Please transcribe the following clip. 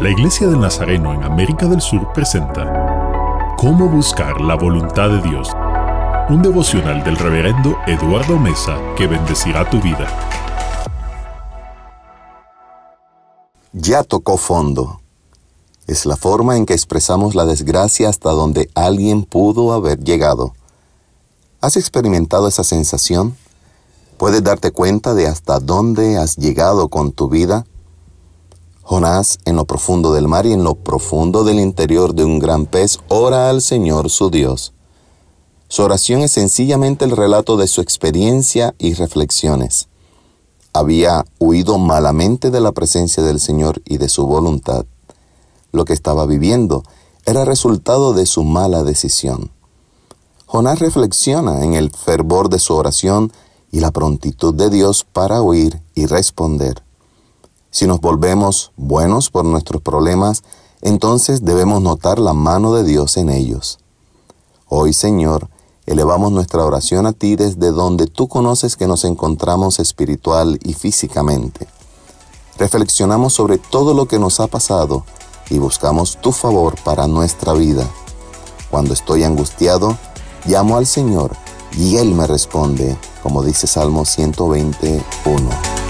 La Iglesia del Nazareno en América del Sur presenta Cómo buscar la voluntad de Dios. Un devocional del reverendo Eduardo Mesa que bendecirá tu vida. Ya tocó fondo. Es la forma en que expresamos la desgracia hasta donde alguien pudo haber llegado. ¿Has experimentado esa sensación? ¿Puedes darte cuenta de hasta dónde has llegado con tu vida? Jonás, en lo profundo del mar y en lo profundo del interior de un gran pez, ora al Señor su Dios. Su oración es sencillamente el relato de su experiencia y reflexiones. Había huido malamente de la presencia del Señor y de su voluntad. Lo que estaba viviendo era resultado de su mala decisión. Jonás reflexiona en el fervor de su oración y la prontitud de Dios para oír y responder. Si nos volvemos buenos por nuestros problemas, entonces debemos notar la mano de Dios en ellos. Hoy, Señor, elevamos nuestra oración a ti desde donde tú conoces que nos encontramos espiritual y físicamente. Reflexionamos sobre todo lo que nos ha pasado y buscamos tu favor para nuestra vida. Cuando estoy angustiado, llamo al Señor y Él me responde, como dice Salmo 121.